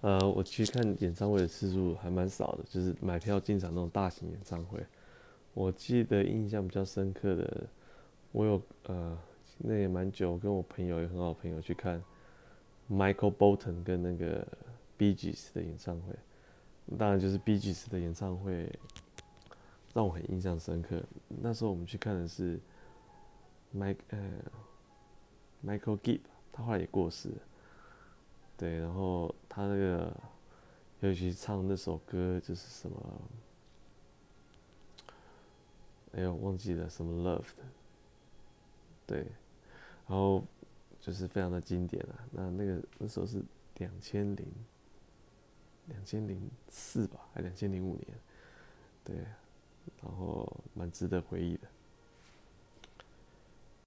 呃，我去看演唱会的次数还蛮少的，就是买票进场那种大型演唱会。我记得印象比较深刻的，我有呃，那也蛮久，跟我朋友也很好朋友去看 Michael Bolton 跟那个 B G S 的演唱会。当然就是 B G S 的演唱会让我很印象深刻。那时候我们去看的是 Mike 呃 Michael Gibb，他后来也过世了。对，然后他那个尤其唱那首歌就是什么，哎呦忘记了什么 Love 的，对，然后就是非常的经典啊。那那个那时候是两千零两千零四吧，还两千零五年，对，然后蛮值得回忆的。